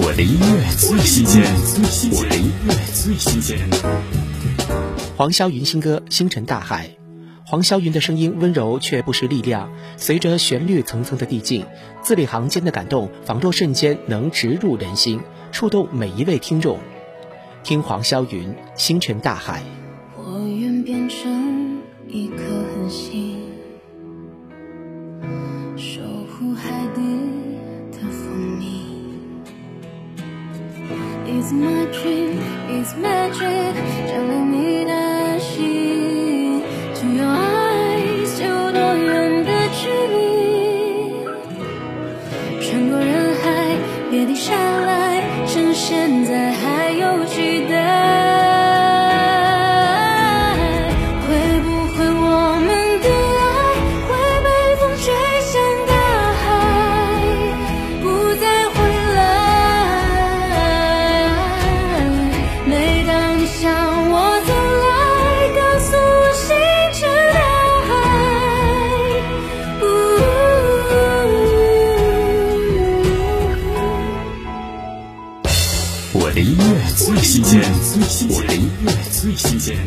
我的音乐最新鲜，我的音乐最新鲜。黄霄云新歌《星辰大海》，黄霄云的声音温柔却不失力量，随着旋律层层的递进，字里行间的感动仿若瞬间能植入人心，触动每一位听众。听黄霄云《星辰大海》。我愿变成一颗恒星，守护海底 It's my dream, it's magic，照亮你的心，To your eyes，有多远的距离？穿过人海，别停下来，趁现在还有期待。我的音乐最新鲜，我的音乐最新鲜。